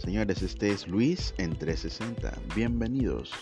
señores, este es Luis en 360. Bienvenidos.